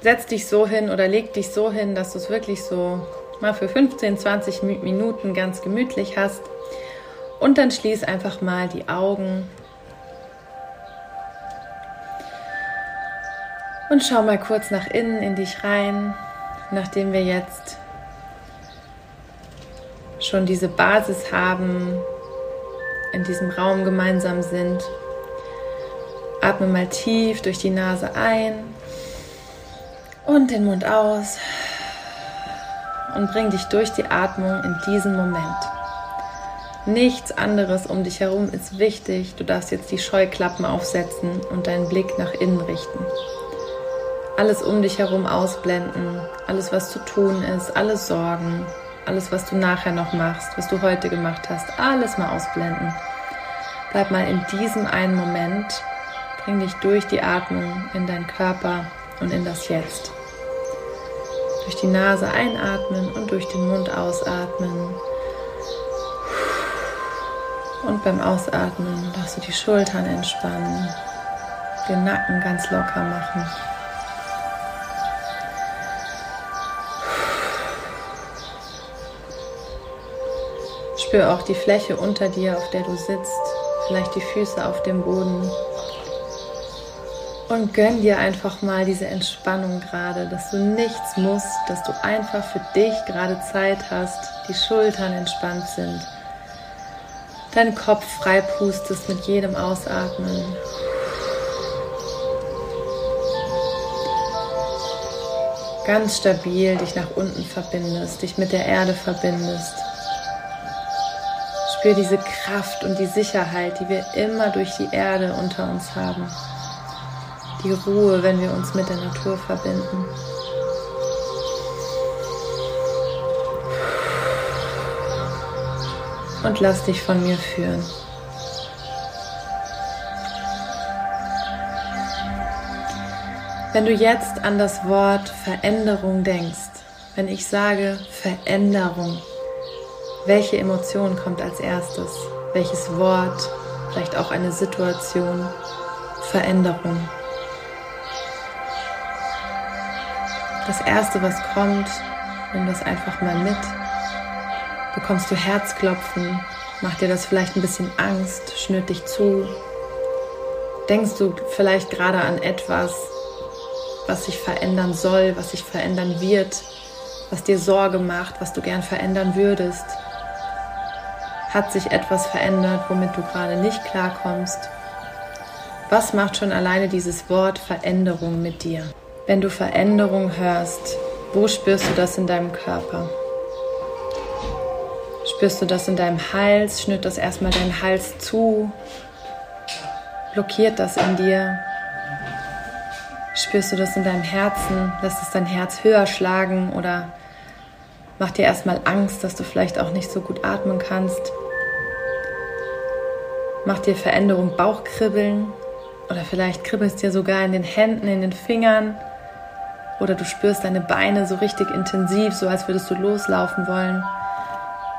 Setz dich so hin oder leg dich so hin, dass du es wirklich so mal für 15, 20 Minuten ganz gemütlich hast. Und dann schließ einfach mal die Augen. Und schau mal kurz nach innen in dich rein, nachdem wir jetzt schon diese Basis haben, in diesem Raum gemeinsam sind. Atme mal tief durch die Nase ein und den Mund aus und bring dich durch die Atmung in diesen Moment. Nichts anderes um dich herum ist wichtig. Du darfst jetzt die Scheuklappen aufsetzen und deinen Blick nach innen richten. Alles um dich herum ausblenden, alles was zu tun ist, alle Sorgen, alles was du nachher noch machst, was du heute gemacht hast, alles mal ausblenden. Bleib mal in diesem einen Moment, bring dich durch die Atmung in deinen Körper und in das Jetzt. Durch die Nase einatmen und durch den Mund ausatmen. Und beim Ausatmen darfst du die Schultern entspannen, den Nacken ganz locker machen. Spür auch die Fläche unter dir, auf der du sitzt, vielleicht die Füße auf dem Boden. Und gönn dir einfach mal diese Entspannung gerade, dass du nichts musst, dass du einfach für dich gerade Zeit hast, die Schultern entspannt sind, deinen Kopf frei pustest mit jedem Ausatmen. Ganz stabil dich nach unten verbindest, dich mit der Erde verbindest. Spür diese Kraft und die Sicherheit, die wir immer durch die Erde unter uns haben die Ruhe, wenn wir uns mit der Natur verbinden. Und lass dich von mir führen. Wenn du jetzt an das Wort Veränderung denkst, wenn ich sage Veränderung, welche Emotion kommt als erstes? Welches Wort? Vielleicht auch eine Situation? Veränderung. Das Erste, was kommt, nimm das einfach mal mit. Bekommst du Herzklopfen, macht dir das vielleicht ein bisschen Angst, schnürt dich zu. Denkst du vielleicht gerade an etwas, was sich verändern soll, was sich verändern wird, was dir Sorge macht, was du gern verändern würdest? Hat sich etwas verändert, womit du gerade nicht klarkommst? Was macht schon alleine dieses Wort Veränderung mit dir? Wenn du Veränderung hörst, wo spürst du das in deinem Körper? Spürst du das in deinem Hals? Schnürt das erstmal deinen Hals zu? Blockiert das in dir? Spürst du das in deinem Herzen? Lässt es dein Herz höher schlagen oder macht dir erstmal Angst, dass du vielleicht auch nicht so gut atmen kannst? Macht dir Veränderung Bauchkribbeln? Oder vielleicht kribbelst dir sogar in den Händen, in den Fingern? Oder du spürst deine Beine so richtig intensiv, so als würdest du loslaufen wollen.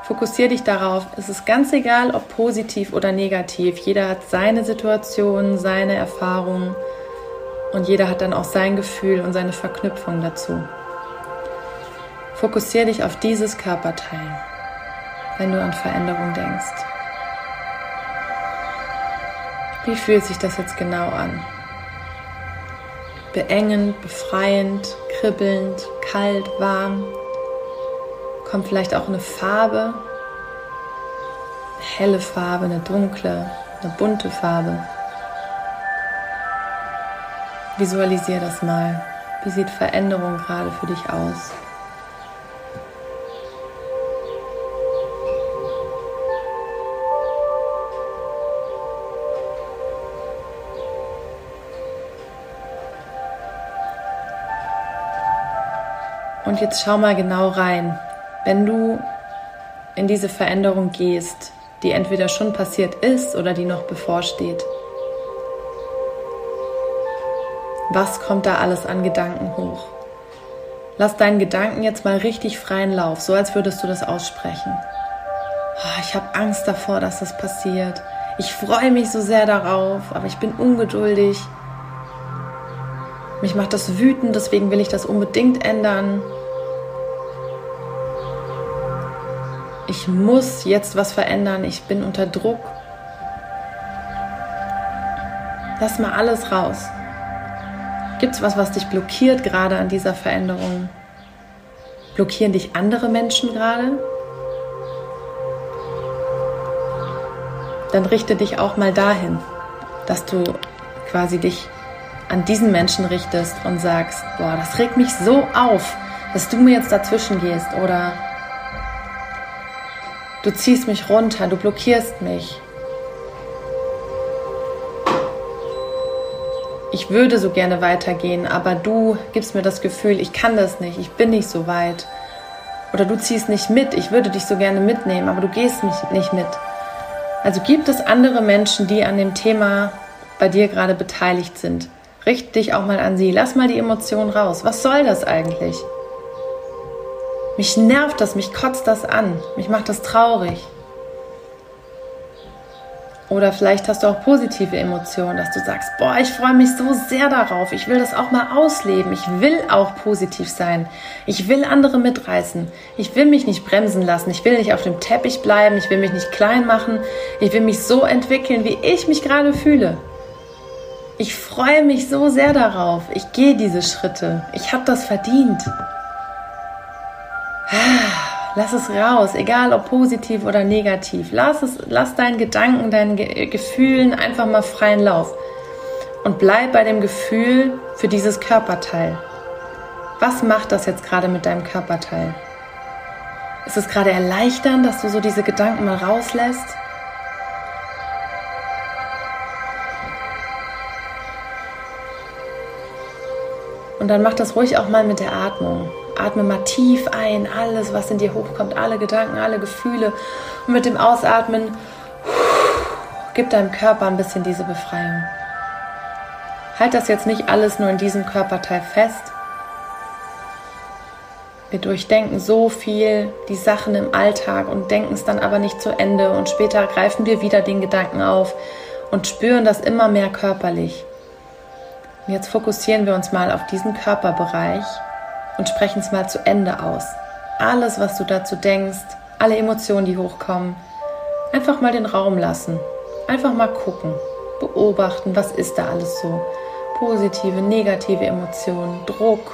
Fokussier dich darauf. Es ist ganz egal, ob positiv oder negativ. Jeder hat seine Situation, seine Erfahrungen und jeder hat dann auch sein Gefühl und seine Verknüpfung dazu. Fokussier dich auf dieses Körperteil, wenn du an Veränderung denkst. Wie fühlt sich das jetzt genau an? Beengend, befreiend, kribbelnd, kalt, warm. Kommt vielleicht auch eine Farbe, eine helle Farbe, eine dunkle, eine bunte Farbe. Visualisier das mal. Wie sieht Veränderung gerade für dich aus? Und jetzt schau mal genau rein. Wenn du in diese Veränderung gehst, die entweder schon passiert ist oder die noch bevorsteht, was kommt da alles an Gedanken hoch? Lass deinen Gedanken jetzt mal richtig freien Lauf, so als würdest du das aussprechen. Ah, ich habe Angst davor, dass das passiert. Ich freue mich so sehr darauf, aber ich bin ungeduldig. Mich macht das wütend, deswegen will ich das unbedingt ändern. Ich muss jetzt was verändern, ich bin unter Druck. Lass mal alles raus. Gibt es was, was dich blockiert gerade an dieser Veränderung? Blockieren dich andere Menschen gerade? Dann richte dich auch mal dahin, dass du quasi dich an diesen Menschen richtest und sagst, boah, das regt mich so auf, dass du mir jetzt dazwischen gehst oder du ziehst mich runter, du blockierst mich. Ich würde so gerne weitergehen, aber du gibst mir das Gefühl, ich kann das nicht, ich bin nicht so weit. Oder du ziehst nicht mit, ich würde dich so gerne mitnehmen, aber du gehst nicht mit. Also gibt es andere Menschen, die an dem Thema bei dir gerade beteiligt sind. Richte dich auch mal an sie. Lass mal die Emotionen raus. Was soll das eigentlich? Mich nervt das, mich kotzt das an, mich macht das traurig. Oder vielleicht hast du auch positive Emotionen, dass du sagst, boah, ich freue mich so sehr darauf, ich will das auch mal ausleben, ich will auch positiv sein, ich will andere mitreißen, ich will mich nicht bremsen lassen, ich will nicht auf dem Teppich bleiben, ich will mich nicht klein machen, ich will mich so entwickeln, wie ich mich gerade fühle. Ich freue mich so sehr darauf. Ich gehe diese Schritte. Ich habe das verdient. Lass es raus, egal ob positiv oder negativ. Lass es, lass deinen Gedanken, deinen Ge Gefühlen einfach mal freien Lauf. Und bleib bei dem Gefühl für dieses Körperteil. Was macht das jetzt gerade mit deinem Körperteil? Ist es gerade erleichternd, dass du so diese Gedanken mal rauslässt? Und dann mach das ruhig auch mal mit der Atmung. Atme mal tief ein, alles, was in dir hochkommt, alle Gedanken, alle Gefühle. Und mit dem Ausatmen gib deinem Körper ein bisschen diese Befreiung. Halt das jetzt nicht alles nur in diesem Körperteil fest. Wir durchdenken so viel die Sachen im Alltag und denken es dann aber nicht zu Ende und später greifen wir wieder den Gedanken auf und spüren das immer mehr körperlich. Und jetzt fokussieren wir uns mal auf diesen Körperbereich und sprechen es mal zu Ende aus. Alles, was du dazu denkst, alle Emotionen, die hochkommen, einfach mal den Raum lassen. Einfach mal gucken, beobachten, was ist da alles so. Positive, negative Emotionen, Druck,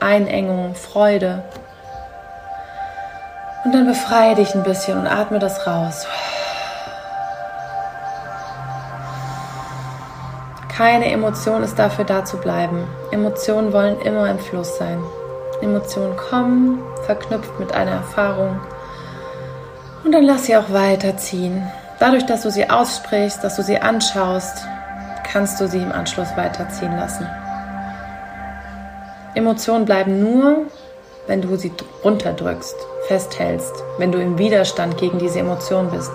Einengung, Freude. Und dann befreie dich ein bisschen und atme das raus. Keine Emotion ist dafür da zu bleiben. Emotionen wollen immer im Fluss sein. Emotionen kommen, verknüpft mit einer Erfahrung. Und dann lass sie auch weiterziehen. Dadurch, dass du sie aussprichst, dass du sie anschaust, kannst du sie im Anschluss weiterziehen lassen. Emotionen bleiben nur, wenn du sie runterdrückst, festhältst, wenn du im Widerstand gegen diese Emotion bist.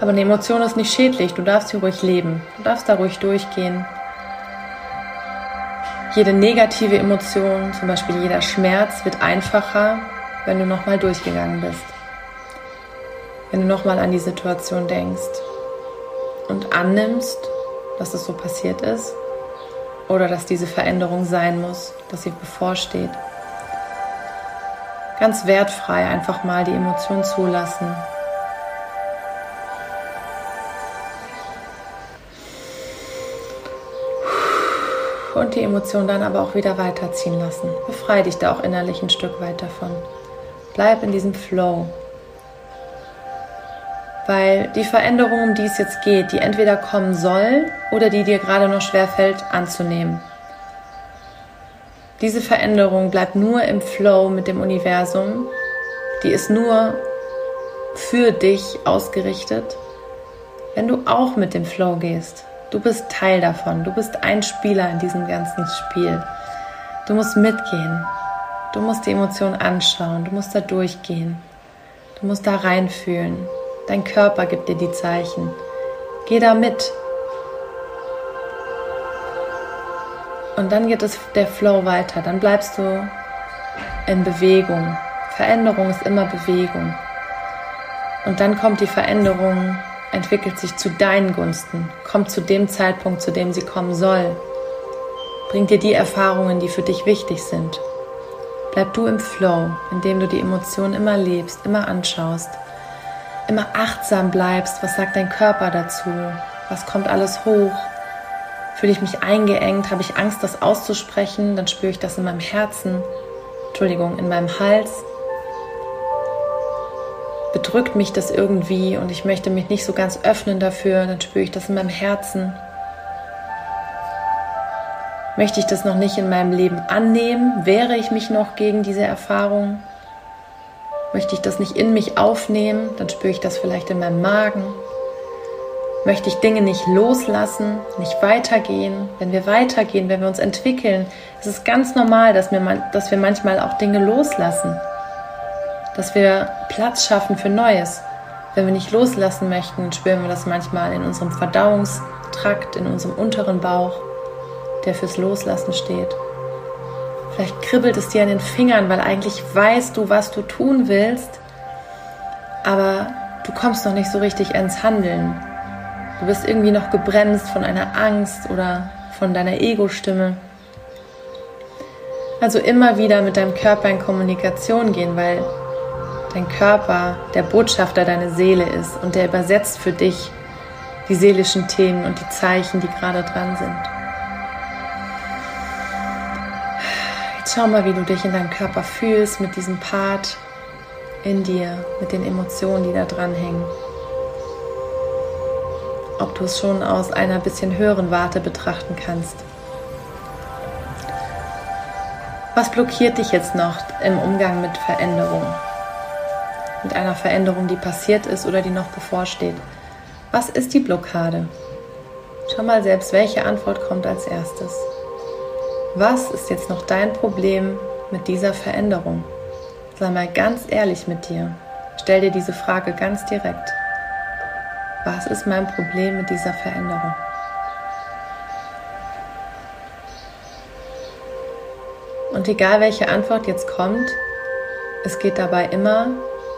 Aber eine Emotion ist nicht schädlich, du darfst sie ruhig leben, du darfst da ruhig durchgehen. Jede negative Emotion, zum Beispiel jeder Schmerz, wird einfacher, wenn du nochmal durchgegangen bist. Wenn du nochmal an die Situation denkst und annimmst, dass es so passiert ist oder dass diese Veränderung sein muss, dass sie bevorsteht. Ganz wertfrei einfach mal die Emotion zulassen und die Emotion dann aber auch wieder weiterziehen lassen. Befreie dich da auch innerlich ein Stück weit davon. Bleib in diesem Flow. Weil die Veränderung, um die es jetzt geht, die entweder kommen soll oder die dir gerade noch schwerfällt anzunehmen. Diese Veränderung bleibt nur im Flow mit dem Universum. Die ist nur für dich ausgerichtet, wenn du auch mit dem Flow gehst. Du bist Teil davon. Du bist ein Spieler in diesem ganzen Spiel. Du musst mitgehen. Du musst die Emotion anschauen, du musst da durchgehen, du musst da reinfühlen. Dein Körper gibt dir die Zeichen. Geh da mit. Und dann geht es der Flow weiter. Dann bleibst du in Bewegung. Veränderung ist immer Bewegung. Und dann kommt die Veränderung, entwickelt sich zu deinen Gunsten, kommt zu dem Zeitpunkt, zu dem sie kommen soll. Bringt dir die Erfahrungen, die für dich wichtig sind. Bleib du im Flow, indem du die Emotionen immer lebst, immer anschaust, immer achtsam bleibst. Was sagt dein Körper dazu? Was kommt alles hoch? Fühle ich mich eingeengt? Habe ich Angst, das auszusprechen? Dann spüre ich das in meinem Herzen. Entschuldigung, in meinem Hals bedrückt mich das irgendwie und ich möchte mich nicht so ganz öffnen dafür, dann spüre ich das in meinem Herzen. Möchte ich das noch nicht in meinem Leben annehmen? Wehre ich mich noch gegen diese Erfahrung? Möchte ich das nicht in mich aufnehmen? Dann spüre ich das vielleicht in meinem Magen. Möchte ich Dinge nicht loslassen, nicht weitergehen? Wenn wir weitergehen, wenn wir uns entwickeln, ist es ganz normal, dass wir, dass wir manchmal auch Dinge loslassen dass wir Platz schaffen für Neues. Wenn wir nicht loslassen möchten, spüren wir das manchmal in unserem Verdauungstrakt, in unserem unteren Bauch, der fürs Loslassen steht. Vielleicht kribbelt es dir an den Fingern, weil eigentlich weißt du, was du tun willst, aber du kommst noch nicht so richtig ins Handeln. Du bist irgendwie noch gebremst von einer Angst oder von deiner Ego-Stimme. Also immer wieder mit deinem Körper in Kommunikation gehen, weil dein Körper der Botschafter deiner Seele ist und der übersetzt für dich die seelischen Themen und die Zeichen, die gerade dran sind. Jetzt schau mal, wie du dich in deinem Körper fühlst mit diesem Part in dir, mit den Emotionen, die da dran hängen. Ob du es schon aus einer bisschen höheren Warte betrachten kannst. Was blockiert dich jetzt noch im Umgang mit Veränderung? Mit einer Veränderung, die passiert ist oder die noch bevorsteht. Was ist die Blockade? Schau mal selbst, welche Antwort kommt als erstes. Was ist jetzt noch dein Problem mit dieser Veränderung? Sei mal ganz ehrlich mit dir. Stell dir diese Frage ganz direkt. Was ist mein Problem mit dieser Veränderung? Und egal welche Antwort jetzt kommt, es geht dabei immer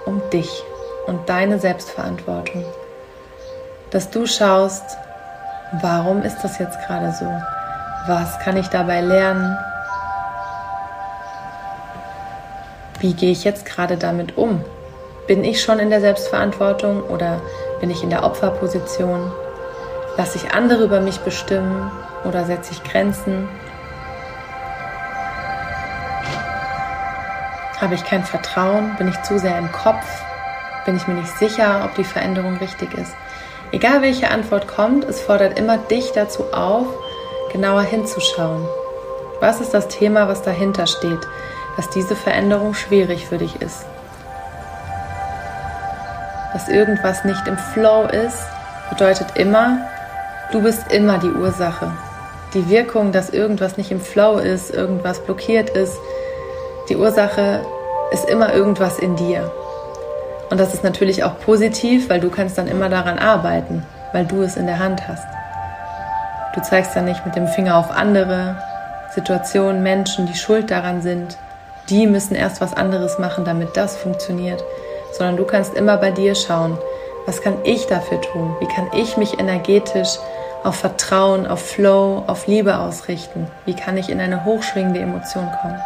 um dich und deine Selbstverantwortung. Dass du schaust, warum ist das jetzt gerade so? Was kann ich dabei lernen? Wie gehe ich jetzt gerade damit um? Bin ich schon in der Selbstverantwortung oder bin ich in der Opferposition? Lasse ich andere über mich bestimmen oder setze ich Grenzen? Habe ich kein Vertrauen? Bin ich zu sehr im Kopf? Bin ich mir nicht sicher, ob die Veränderung richtig ist? Egal welche Antwort kommt, es fordert immer dich dazu auf, genauer hinzuschauen. Was ist das Thema, was dahinter steht, dass diese Veränderung schwierig für dich ist? Dass irgendwas nicht im Flow ist, bedeutet immer, du bist immer die Ursache. Die Wirkung, dass irgendwas nicht im Flow ist, irgendwas blockiert ist, die Ursache ist immer irgendwas in dir. Und das ist natürlich auch positiv, weil du kannst dann immer daran arbeiten, weil du es in der Hand hast. Du zeigst dann nicht mit dem Finger auf andere Situationen, Menschen, die schuld daran sind. Die müssen erst was anderes machen, damit das funktioniert. Sondern du kannst immer bei dir schauen, was kann ich dafür tun? Wie kann ich mich energetisch auf Vertrauen, auf Flow, auf Liebe ausrichten? Wie kann ich in eine hochschwingende Emotion kommen?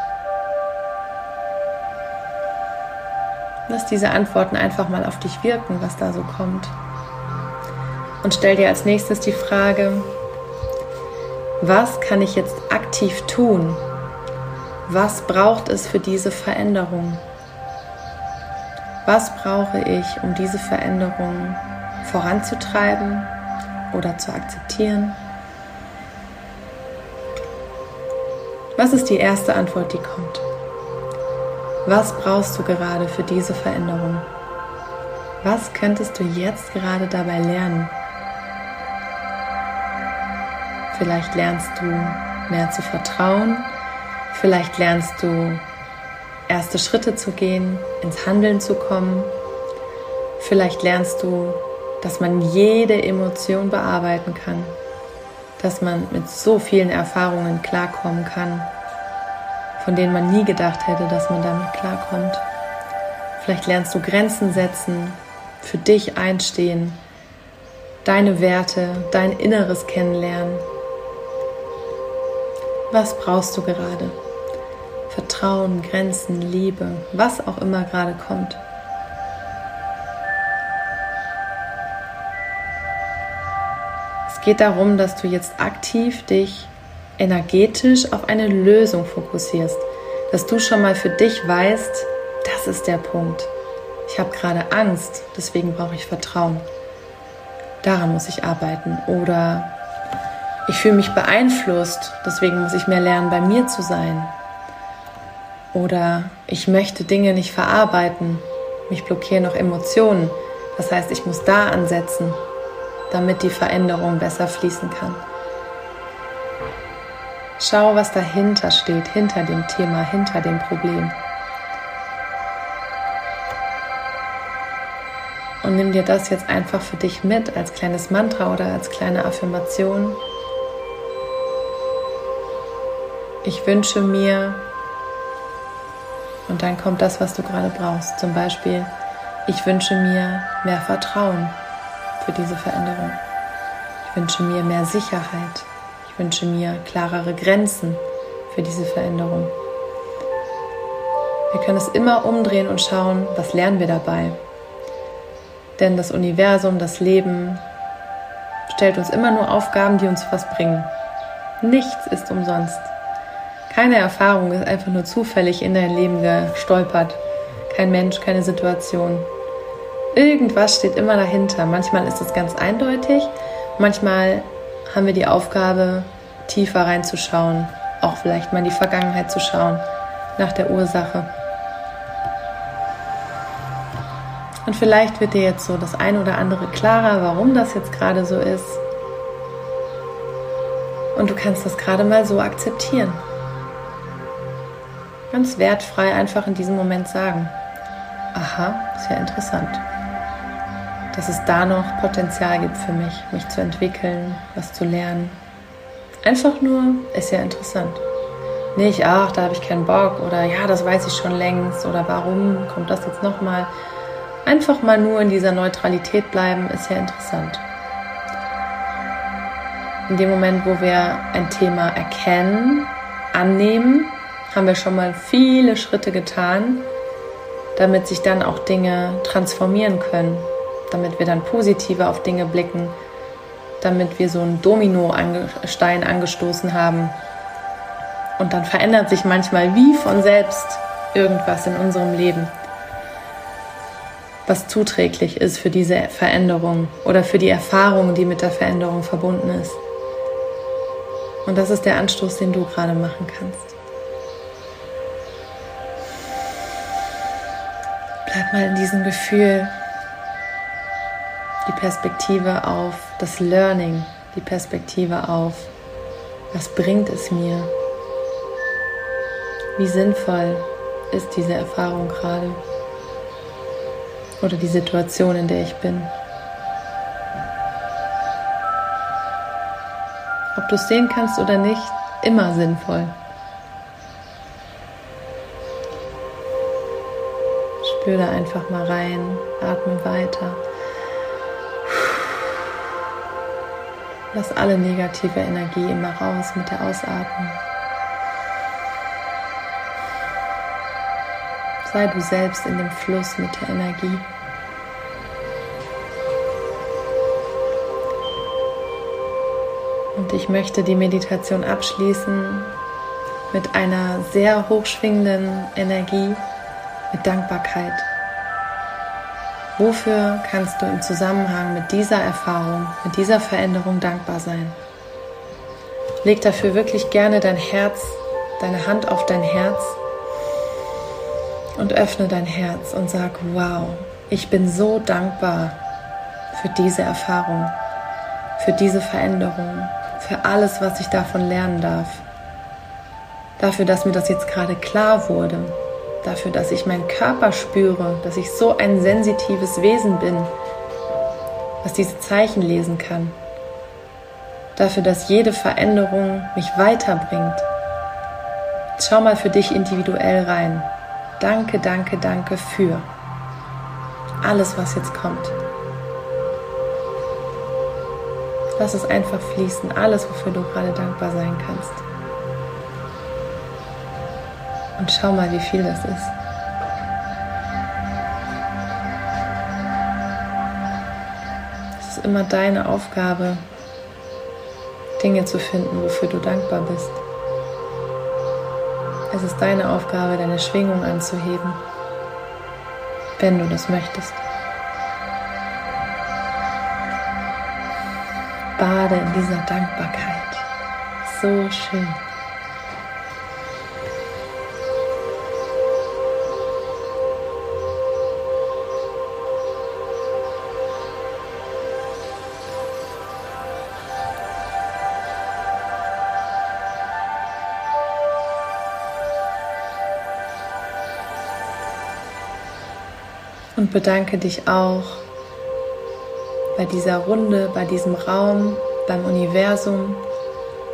Lass diese Antworten einfach mal auf dich wirken, was da so kommt. Und stell dir als nächstes die Frage, was kann ich jetzt aktiv tun? Was braucht es für diese Veränderung? Was brauche ich, um diese Veränderung voranzutreiben oder zu akzeptieren? Was ist die erste Antwort, die kommt? Was brauchst du gerade für diese Veränderung? Was könntest du jetzt gerade dabei lernen? Vielleicht lernst du mehr zu vertrauen, vielleicht lernst du erste Schritte zu gehen, ins Handeln zu kommen. Vielleicht lernst du, dass man jede Emotion bearbeiten kann, dass man mit so vielen Erfahrungen klarkommen kann, von denen man nie gedacht hätte, dass man damit klarkommt. Vielleicht lernst du Grenzen setzen, für dich einstehen, deine Werte, dein Inneres kennenlernen. Was brauchst du gerade? Vertrauen, Grenzen, Liebe, was auch immer gerade kommt. Es geht darum, dass du jetzt aktiv dich energetisch auf eine Lösung fokussierst, dass du schon mal für dich weißt, das ist der Punkt. Ich habe gerade Angst, deswegen brauche ich Vertrauen. Daran muss ich arbeiten. Oder ich fühle mich beeinflusst, deswegen muss ich mehr lernen, bei mir zu sein. Oder ich möchte Dinge nicht verarbeiten, mich blockieren noch Emotionen. Das heißt, ich muss da ansetzen, damit die Veränderung besser fließen kann. Schau, was dahinter steht, hinter dem Thema, hinter dem Problem. Und nimm dir das jetzt einfach für dich mit als kleines Mantra oder als kleine Affirmation. Ich wünsche mir, und dann kommt das, was du gerade brauchst. Zum Beispiel, ich wünsche mir mehr Vertrauen für diese Veränderung. Ich wünsche mir mehr Sicherheit wünsche mir klarere Grenzen für diese Veränderung. Wir können es immer umdrehen und schauen, was lernen wir dabei. Denn das Universum, das Leben stellt uns immer nur Aufgaben, die uns was bringen. Nichts ist umsonst. Keine Erfahrung ist einfach nur zufällig in dein Leben gestolpert. Kein Mensch, keine Situation. Irgendwas steht immer dahinter. Manchmal ist es ganz eindeutig, manchmal haben wir die Aufgabe, tiefer reinzuschauen, auch vielleicht mal in die Vergangenheit zu schauen, nach der Ursache. Und vielleicht wird dir jetzt so das eine oder andere klarer, warum das jetzt gerade so ist. Und du kannst das gerade mal so akzeptieren. Ganz wertfrei einfach in diesem Moment sagen. Aha, ist ja interessant dass es da noch Potenzial gibt für mich, mich zu entwickeln, was zu lernen. Einfach nur, ist ja interessant. Nicht, ach, da habe ich keinen Bock oder ja, das weiß ich schon längst oder warum kommt das jetzt nochmal. Einfach mal nur in dieser Neutralität bleiben, ist ja interessant. In dem Moment, wo wir ein Thema erkennen, annehmen, haben wir schon mal viele Schritte getan, damit sich dann auch Dinge transformieren können, damit wir dann positiver auf Dinge blicken, damit wir so einen Dominostein angestoßen haben. Und dann verändert sich manchmal wie von selbst irgendwas in unserem Leben, was zuträglich ist für diese Veränderung oder für die Erfahrung, die mit der Veränderung verbunden ist. Und das ist der Anstoß, den du gerade machen kannst. Bleib mal in diesem Gefühl die Perspektive auf das Learning, die Perspektive auf, was bringt es mir? Wie sinnvoll ist diese Erfahrung gerade? Oder die Situation, in der ich bin? Ob du es sehen kannst oder nicht, immer sinnvoll. Spür da einfach mal rein, atme weiter. Lass alle negative Energie immer raus mit der Ausatmung. Sei du selbst in dem Fluss mit der Energie. Und ich möchte die Meditation abschließen mit einer sehr hochschwingenden Energie, mit Dankbarkeit. Wofür kannst du im Zusammenhang mit dieser Erfahrung, mit dieser Veränderung dankbar sein? Leg dafür wirklich gerne dein Herz, deine Hand auf dein Herz und öffne dein Herz und sag, wow, ich bin so dankbar für diese Erfahrung, für diese Veränderung, für alles, was ich davon lernen darf. Dafür, dass mir das jetzt gerade klar wurde, dafür, dass ich meinen Körper spüre, dass ich so ein sensitives Wesen bin, was diese Zeichen lesen kann. Dafür, dass jede Veränderung mich weiterbringt. Schau mal für dich individuell rein. Danke, danke, danke für alles, was jetzt kommt. Lass es einfach fließen, alles, wofür du gerade dankbar sein kannst. Und schau mal, wie viel das ist. Es ist immer deine Aufgabe, Dinge zu finden, wofür du dankbar bist. Es ist deine Aufgabe, deine Schwingung anzuheben, wenn du das möchtest. Bade in dieser Dankbarkeit. So schön. Bedanke dich auch bei dieser Runde, bei diesem Raum, beim Universum.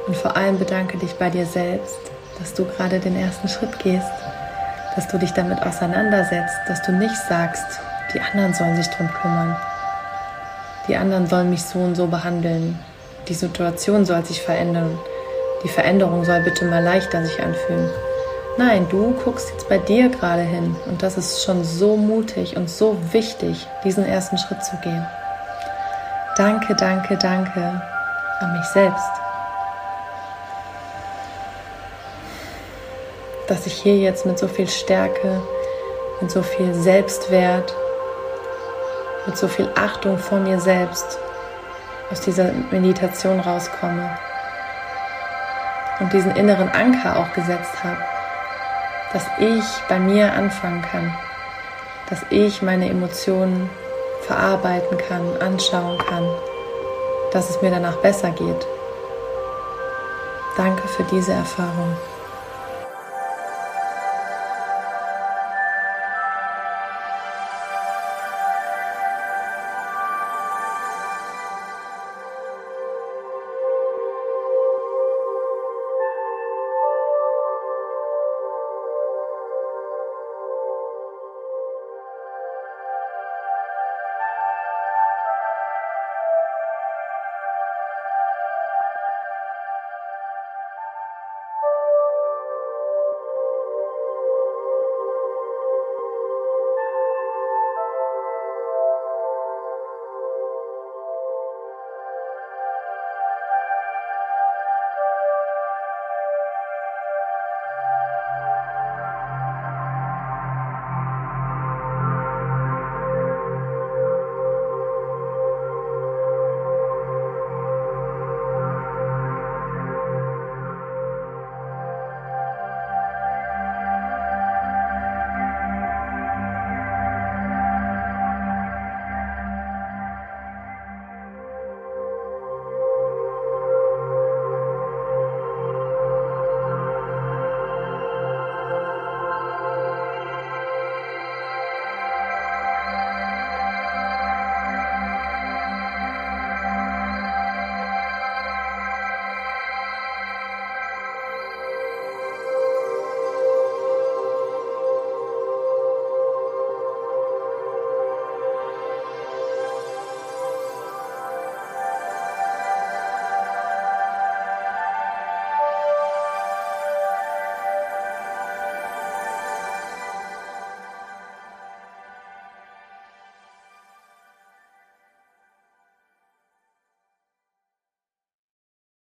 Und vor allem bedanke dich bei dir selbst, dass du gerade den ersten Schritt gehst, dass du dich damit auseinandersetzt, dass du nicht sagst, die anderen sollen sich drum kümmern, die anderen sollen mich so und so behandeln, die Situation soll sich verändern, die Veränderung soll bitte mal leichter sich anfühlen. Nein, du guckst jetzt bei dir gerade hin und das ist schon so mutig und so wichtig, diesen ersten Schritt zu gehen. Danke, danke, danke an mich selbst, dass ich hier jetzt mit so viel Stärke, mit so viel Selbstwert, mit so viel Achtung vor mir selbst aus dieser Meditation rauskomme und diesen inneren Anker auch gesetzt habe dass ich bei mir anfangen kann, dass ich meine Emotionen verarbeiten kann, anschauen kann, dass es mir danach besser geht. Danke für diese Erfahrung.